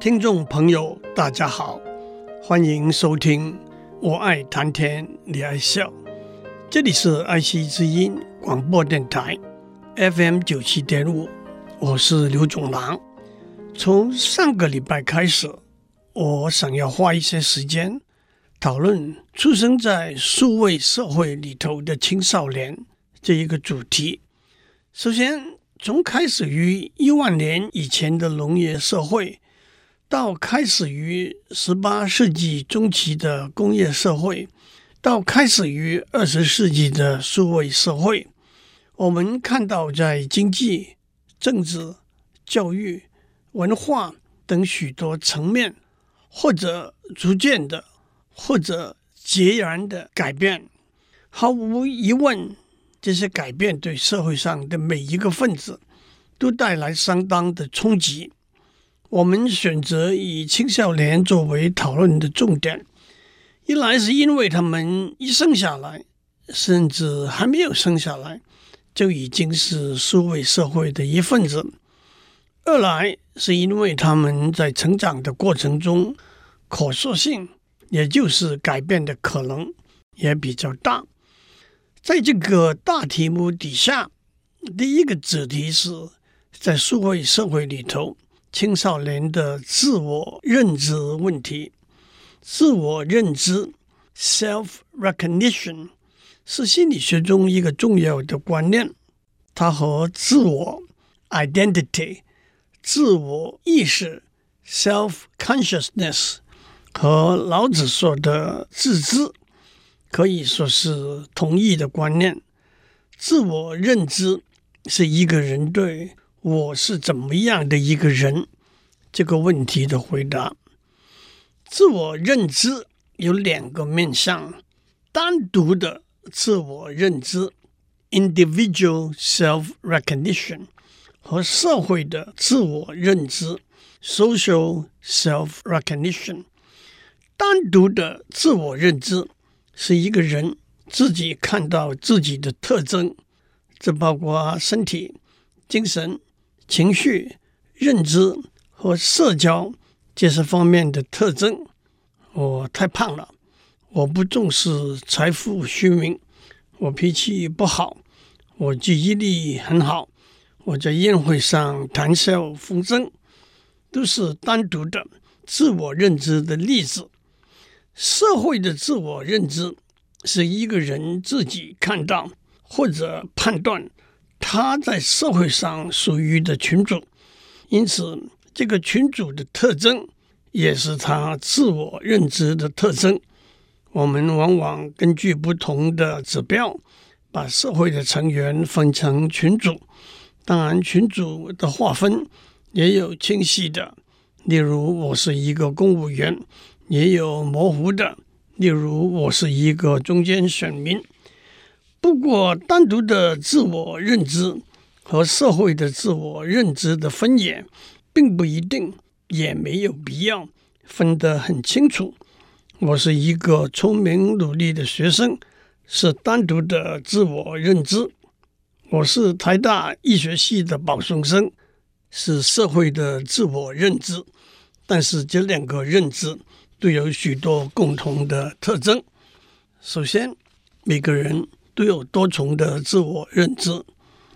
听众朋友，大家好，欢迎收听《我爱谈天你爱笑》，这里是爱惜之音广播电台 FM 九七点五，我是刘总郎。从上个礼拜开始，我想要花一些时间讨论出生在数位社会里头的青少年这一个主题。首先，从开始于一万年以前的农业社会。到开始于十八世纪中期的工业社会，到开始于二十世纪的数位社会，我们看到在经济、政治、教育、文化等许多层面，或者逐渐的，或者截然的改变。毫无疑问，这些改变对社会上的每一个分子都带来相当的冲击。我们选择以青少年作为讨论的重点，一来是因为他们一生下来，甚至还没有生下来，就已经是数位社会的一份子；二来是因为他们在成长的过程中，可塑性，也就是改变的可能也比较大。在这个大题目底下，第一个主题是在数位社会里头。青少年的自我认知问题，自我认知 （self-recognition） 是心理学中一个重要的观念。它和自我 （identity）、自我意识 （self-consciousness） 和老子说的自知可以说是同一的观念。自我认知是一个人对我是怎么样的一个人？这个问题的回答。自我认知有两个面向：单独的自我认知 （individual self-recognition） 和社会的自我认知 （social self-recognition）。单独的自我认知是一个人自己看到自己的特征，这包括身体、精神。情绪、认知和社交这些方面的特征。我太胖了，我不重视财富虚名，我脾气不好，我记忆力很好，我在宴会上谈笑风生，都是单独的自我认知的例子。社会的自我认知是一个人自己看到或者判断。他在社会上属于的群组，因此这个群组的特征也是他自我认知的特征。我们往往根据不同的指标，把社会的成员分成群组。当然，群组的划分也有清晰的，例如我是一个公务员；也有模糊的，例如我是一个中间选民。不过，单独的自我认知和社会的自我认知的分野，并不一定，也没有必要分得很清楚。我是一个聪明努力的学生，是单独的自我认知；我是台大医学系的保送生，是社会的自我认知。但是，这两个认知都有许多共同的特征。首先，每个人。都有多重的自我认知。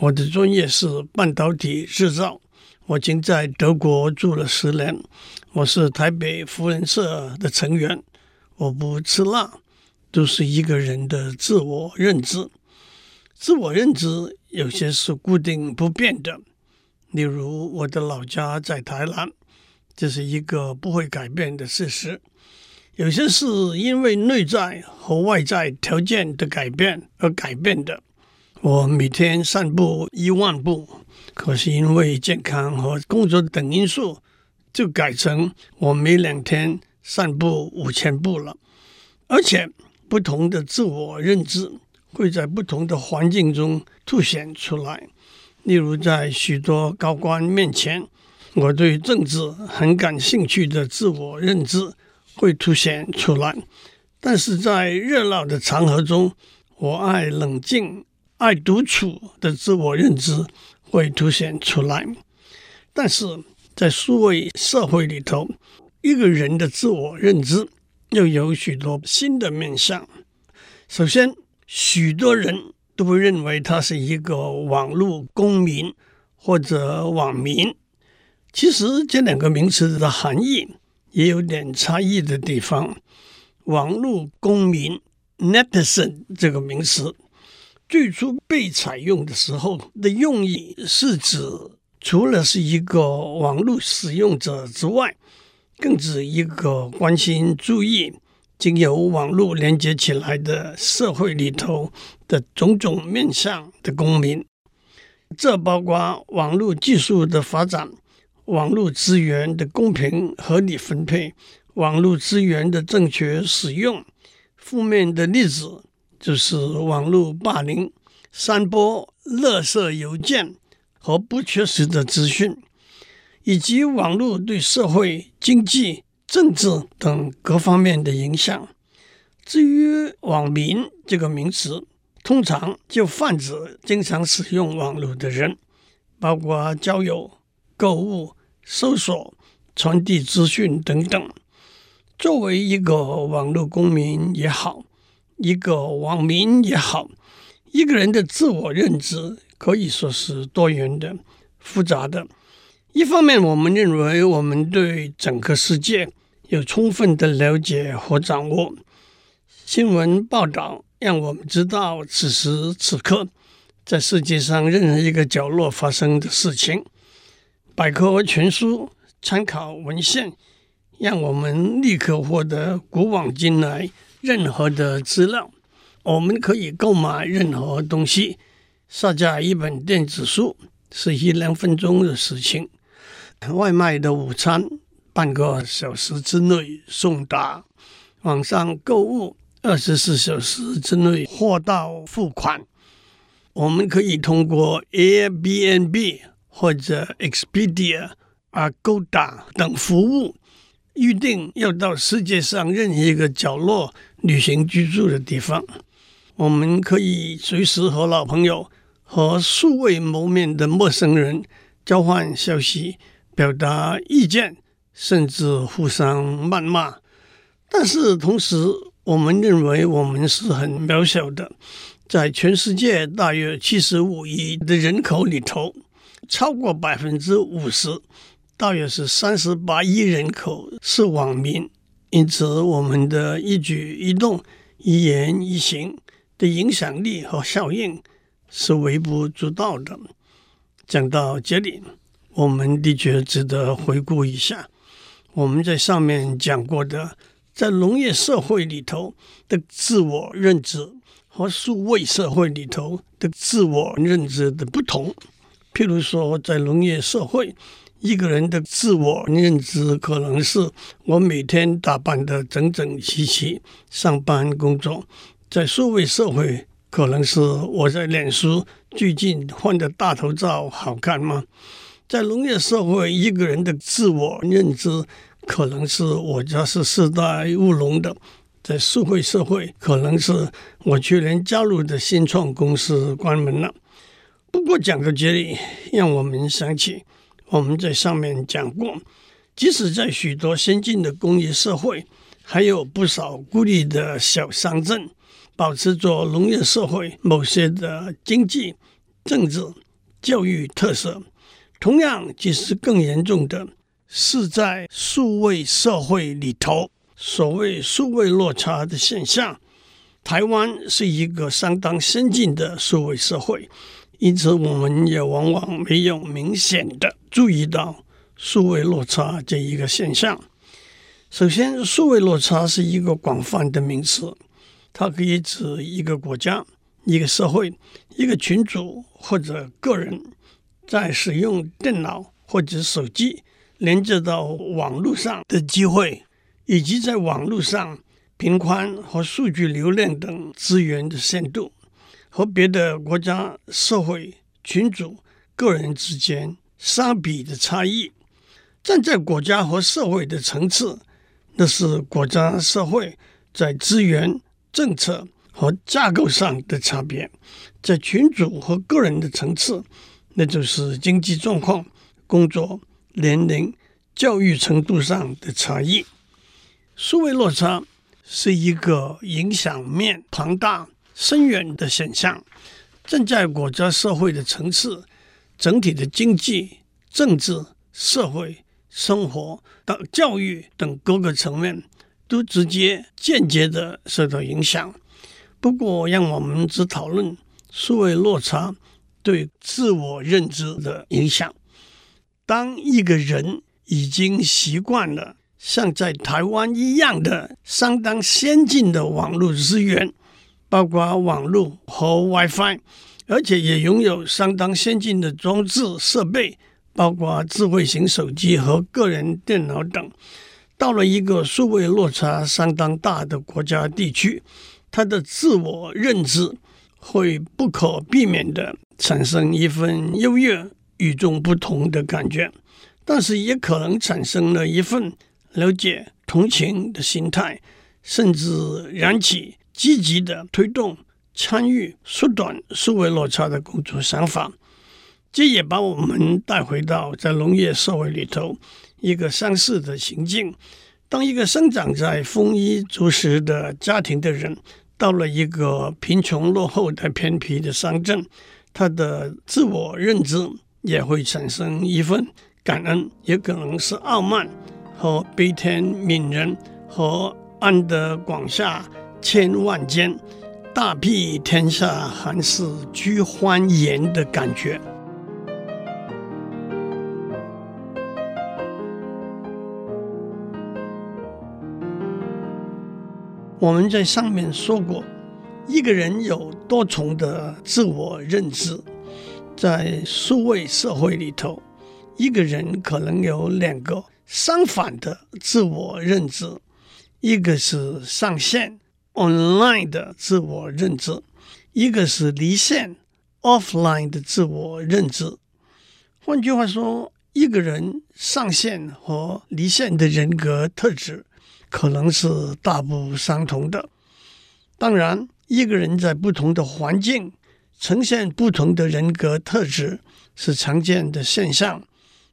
我的专业是半导体制造，我曾在德国住了十年。我是台北福人社的成员，我不吃辣，都是一个人的自我认知。自我认知有些是固定不变的，例如我的老家在台南，这是一个不会改变的事实。有些是因为内在和外在条件的改变而改变的。我每天散步一万步，可是因为健康和工作等因素，就改成我每两天散步五千步了。而且，不同的自我认知会在不同的环境中凸显出来。例如，在许多高官面前，我对政治很感兴趣的自我认知。会凸显出来，但是在热闹的场合中，我爱冷静、爱独处的自我认知会凸显出来。但是在数位社会里头，一个人的自我认知又有许多新的面向。首先，许多人都会认为他是一个网络公民或者网民。其实这两个名词的含义也有点差异的地方。网络公民 （netizen） 这个名词最初被采用的时候的用意是指，除了是一个网络使用者之外，更指一个关心、注意经由网络连接起来的社会里头的种种面向的公民。这包括网络技术的发展。网络资源的公平合理分配，网络资源的正确使用。负面的例子就是网络霸凌、散播垃圾邮件和不确实的资讯，以及网络对社会、经济、政治等各方面的影响。至于“网民”这个名词，通常就泛指经常使用网络的人，包括交友、购物。搜索、传递资讯等等，作为一个网络公民也好，一个网民也好，一个人的自我认知可以说是多元的、复杂的。一方面，我们认为我们对整个世界有充分的了解和掌握，新闻报道让我们知道此时此刻在世界上任何一个角落发生的事情。百科全书、参考文献，让我们立刻获得古往今来任何的资料。我们可以购买任何东西，下载一本电子书是一两分钟的事情。外卖的午餐半个小时之内送达，网上购物二十四小时之内货到付款。我们可以通过 Airbnb。或者 Expedia、Agoda 等服务，预定要到世界上任何一个角落旅行居住的地方。我们可以随时和老朋友和素未谋面的陌生人交换消息、表达意见，甚至互相谩骂。但是同时，我们认为我们是很渺小的，在全世界大约七十五亿的人口里头。超过百分之五十，大约是三十八亿人口是网民，因此我们的一举一动、一言一行的影响力和效应是微不足道的。讲到这里，我们的确值得回顾一下我们在上面讲过的，在农业社会里头的自我认知和数位社会里头的自我认知的不同。譬如说，在农业社会，一个人的自我认知可能是我每天打扮得整整齐齐上班工作；在数位社会，可能是我在脸书最近换的大头照好看吗？在农业社会，一个人的自我认知可能是我家是世代务农的；在数位社会，可能是我去年加入的新创公司关门了。不过讲到这里，让我们想起我们在上面讲过，即使在许多先进的工业社会，还有不少孤立的小乡镇，保持着农业社会某些的经济、政治、教育特色。同样，其实更严重的是在数位社会里头，所谓数位落差的现象。台湾是一个相当先进的数位社会。因此，我们也往往没有明显的注意到数位落差这一个现象。首先，数位落差是一个广泛的名词，它可以指一个国家、一个社会、一个群组或者个人在使用电脑或者手机连接到网络上的机会，以及在网络上频宽和数据流量等资源的限度。和别的国家、社会、群组、个人之间相比的差异，站在国家和社会的层次，那是国家社会在资源、政策和架构上的差别；在群组和个人的层次，那就是经济状况、工作、年龄、教育程度上的差异。数位落差是一个影响面庞大、深远的现象，正在国家社会的层次、整体的经济、政治、社会、生活等教育等各个层面都直接、间接的受到影响。不过，让我们只讨论数位落差对自我认知的影响。当一个人已经习惯了。像在台湾一样的相当先进的网络资源，包括网络和 WiFi，而且也拥有相当先进的装置设备，包括智慧型手机和个人电脑等。到了一个数位落差相当大的国家地区，他的自我认知会不可避免地产生一份优越、与众不同的感觉，但是也可能产生了一份。了解同情的心态，甚至燃起积极的推动参与缩短数位落差的工作想法。这也把我们带回到在农业社会里头一个相似的情境：当一个生长在丰衣足食的家庭的人，到了一个贫穷落后的偏僻的乡镇，他的自我认知也会产生一份感恩，也可能是傲慢。和悲天悯人，和安得广厦千万间，大庇天下寒士俱欢颜的感觉。我们在上面说过，一个人有多重的自我认知，在数位社会里头，一个人可能有两个。相反的自我认知，一个是上线 （online） 的自我认知，一个是离线 （offline） 的自我认知。换句话说，一个人上线和离线的人格特质可能是大不相同的。当然，一个人在不同的环境呈现不同的人格特质是常见的现象。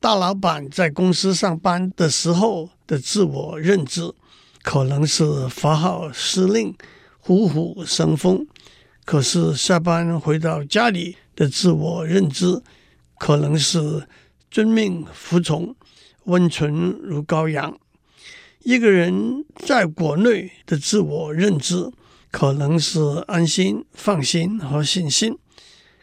大老板在公司上班的时候的自我认知，可能是发号施令、虎虎生风；可是下班回到家里的自我认知，可能是遵命服从、温顺如羔羊。一个人在国内的自我认知，可能是安心、放心和信心；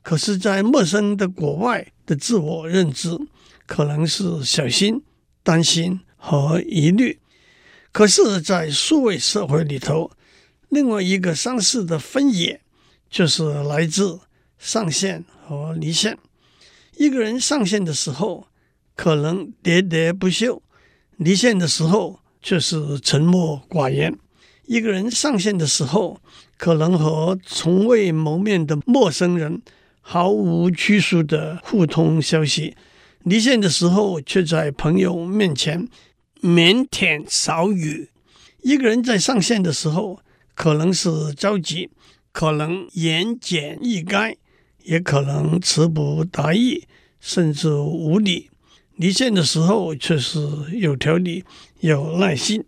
可是，在陌生的国外的自我认知，可能是小心、担心和疑虑，可是，在数位社会里头，另外一个相似的分野就是来自上线和离线。一个人上线的时候，可能喋喋不休；离线的时候，却是沉默寡言。一个人上线的时候，可能和从未谋面的陌生人毫无拘束的互通消息。离线的时候，却在朋友面前腼腆少语。一个人在上线的时候，可能是着急，可能言简意赅，也可能词不达意，甚至无礼。离线的时候，却是有条理、有耐心。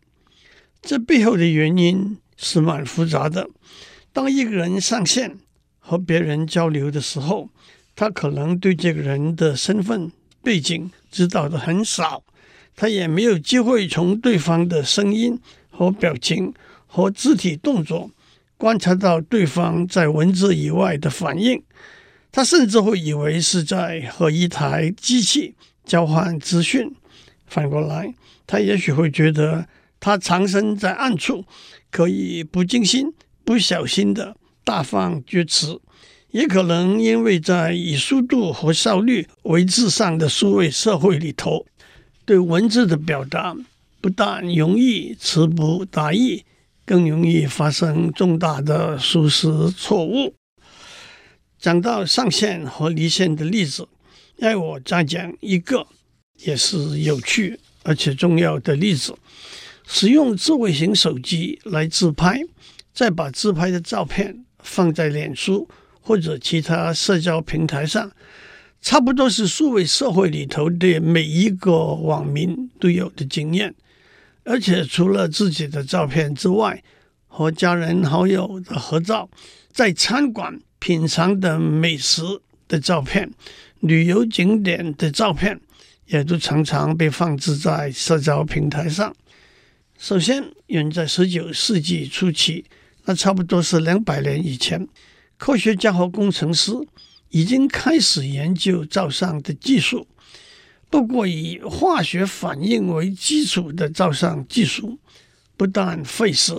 这背后的原因是蛮复杂的。当一个人上线和别人交流的时候，他可能对这个人的身份。背景知道的很少，他也没有机会从对方的声音和表情和肢体动作观察到对方在文字以外的反应。他甚至会以为是在和一台机器交换资讯。反过来，他也许会觉得他藏身在暗处，可以不经心、不小心的大放厥词。也可能因为在以速度和效率为至上的数位社会里头，对文字的表达不但容易词不达意，更容易发生重大的疏失错误。讲到上线和离线的例子，让我再讲一个也是有趣而且重要的例子：使用智慧型手机来自拍，再把自拍的照片放在脸书。或者其他社交平台上，差不多是数位社会里头的每一个网民都有的经验。而且除了自己的照片之外，和家人好友的合照，在餐馆品尝的美食的照片，旅游景点的照片，也都常常被放置在社交平台上。首先，远在十九世纪初期，那差不多是两百年以前，科学家和工程师已经开始研究照相的技术。不过，以化学反应为基础的照相技术不但费时，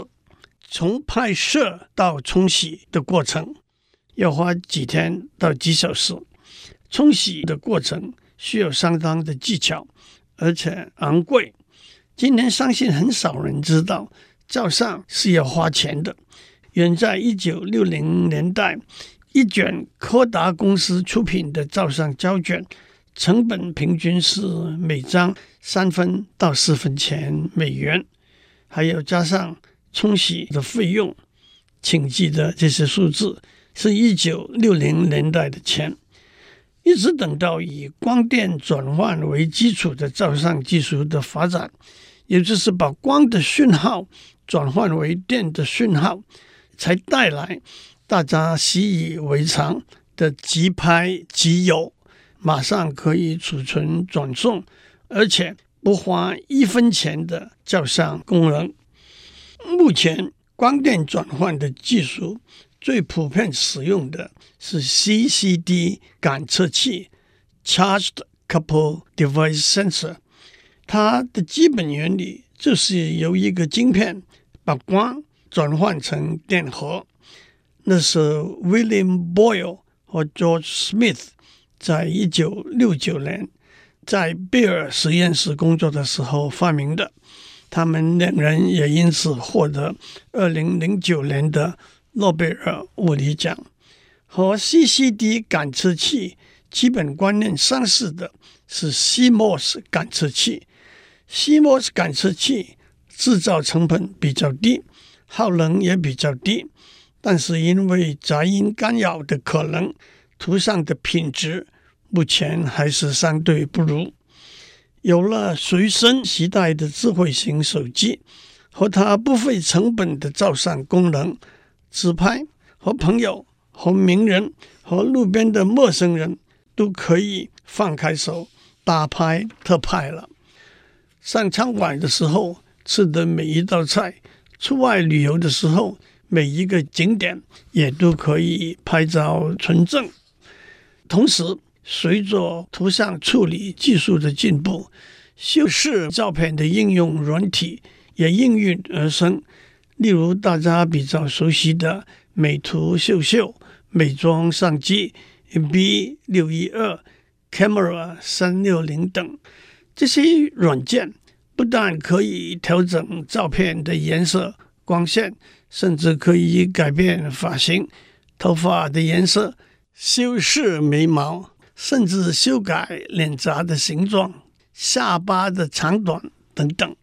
从拍摄到冲洗的过程要花几天到几小时。冲洗的过程需要相当的技巧，而且昂贵。今天相信很少人知道，照相是要花钱的。远在一九六零年代，一卷柯达公司出品的照相胶卷。成本平均是每张三分到四分钱美元，还有加上冲洗的费用，请记得这些数字是一九六零年代的钱。一直等到以光电转换为基础的照相技术的发展，也就是把光的讯号转换为电的讯号，才带来大家习以为常的即拍即有。马上可以储存转送，而且不花一分钱的照相功能。目前光电转换的技术最普遍使用的是 CCD 感测器 （Charged couple device Sensor）。它的基本原理就是由一个晶片把光转换成电荷。那是 William Boyle 和 George Smith。在一九六九年，在贝尔实验室工作的时候发明的，他们两人也因此获得二零零九年的诺贝尔物理奖。和 CCD 感测器基本观念相似的是 CMOS 感测器。CMOS 感测器制造成本比较低，耗能也比较低，但是因为杂音干扰的可能，图像的品质。目前还是相对不如。有了随身携带的智慧型手机和它不费成本的照相功能，自拍和朋友、和名人、和路边的陌生人都可以放开手大拍特拍了。上餐馆的时候吃的每一道菜，出外旅游的时候每一个景点也都可以拍照存证。同时，随着图像处理技术的进步，修饰照片的应用软体也应运而生。例如大家比较熟悉的美图秀秀、美妆相机 B 六一二、Camera 三六零等，这些软件不但可以调整照片的颜色、光线，甚至可以改变发型、头发的颜色、修饰眉毛。甚至修改脸颊的形状、下巴的长短等等，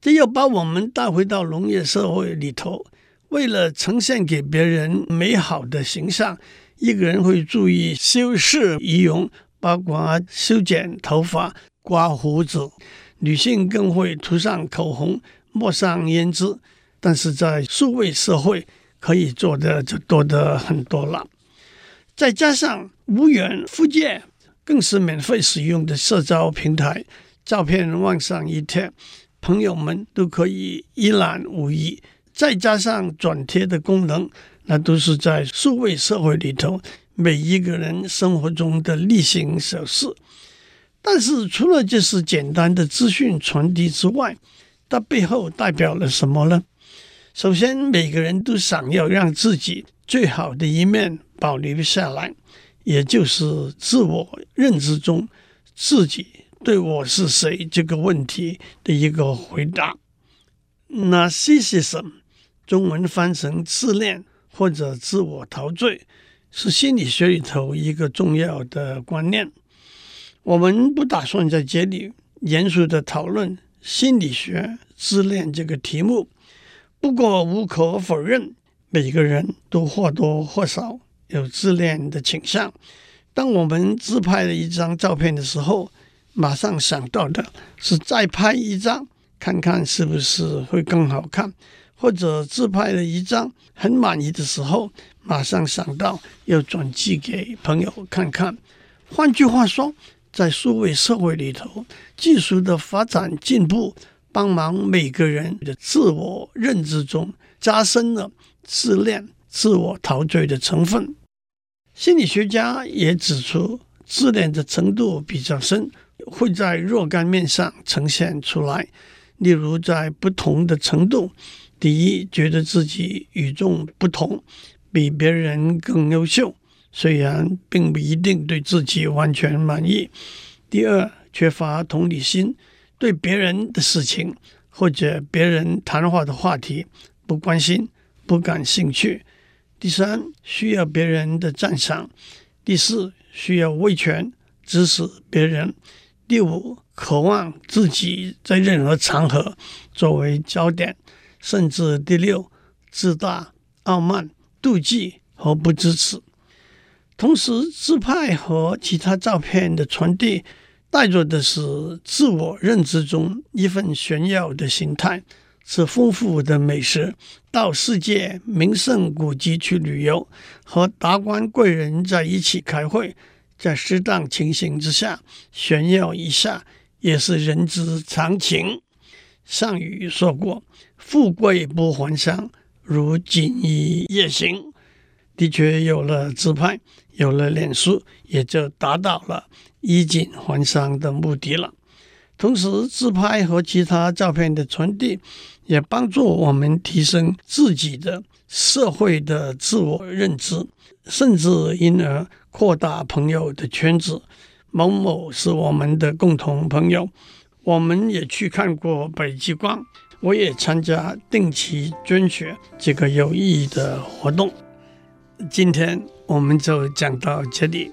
这又把我们带回到农业社会里头。为了呈现给别人美好的形象，一个人会注意修饰仪容，包括修剪头发、刮胡子；女性更会涂上口红、抹上胭脂。但是在数位社会，可以做的就多得很多了。再加上无远弗届，更是免费使用的社交平台，照片往上一贴，朋友们都可以一览无遗。再加上转贴的功能，那都是在数位社会里头每一个人生活中的例行小事。但是，除了这是简单的资讯传递之外，它背后代表了什么呢？首先，每个人都想要让自己最好的一面保留下来，也就是自我认知中自己对我是谁这个问题的一个回答。Narcissism，中文翻成自恋或者自我陶醉，是心理学里头一个重要的观念。我们不打算在这里严肃的讨论心理学自恋这个题目。不过无可否认，每个人都或多或少有自恋的倾向，当我们自拍了一张照片的时候，马上想到的是再拍一张，看看是不是会更好看；或者自拍了一张很满意的时候，马上想到要转寄给朋友看看。换句话说，在数位社会里头，技术的发展进步，帮忙每个人的自我认知中加深了自恋、自我陶醉的成分。心理学家也指出，自恋的程度比较深，会在若干面上呈现出来。例如，在不同的程度，第一，觉得自己与众不同，比别人更优秀，虽然并不一定对自己完全满意；第二，缺乏同理心，对别人的事情或者别人谈话的话题不关心、不感兴趣。第三，需要别人的赞赏；第四，需要威权指使别人；第五，渴望自己在任何场合作为焦点；甚至第六，自大、傲慢、妒忌和不支持。同时，自拍和其他照片的传递，带着的是自我认知中一份炫耀的心态。吃丰富的美食，到世界名胜古迹去旅游，和达官贵人在一起开会，在适当情形之下炫耀一下，也是人之常情。上语说过：“富贵不还乡，如锦衣夜行。”的确，有了自拍，有了脸书，也就达到了衣锦还乡的目的了。同时，自拍和其他照片的传递，也帮助我们提升自己的社会的自我认知，甚至因而扩大朋友的圈子。某某是我们的共同朋友，我们也去看过北极光，我也参加定期捐血这个有意义的活动。今天我们就讲到这里，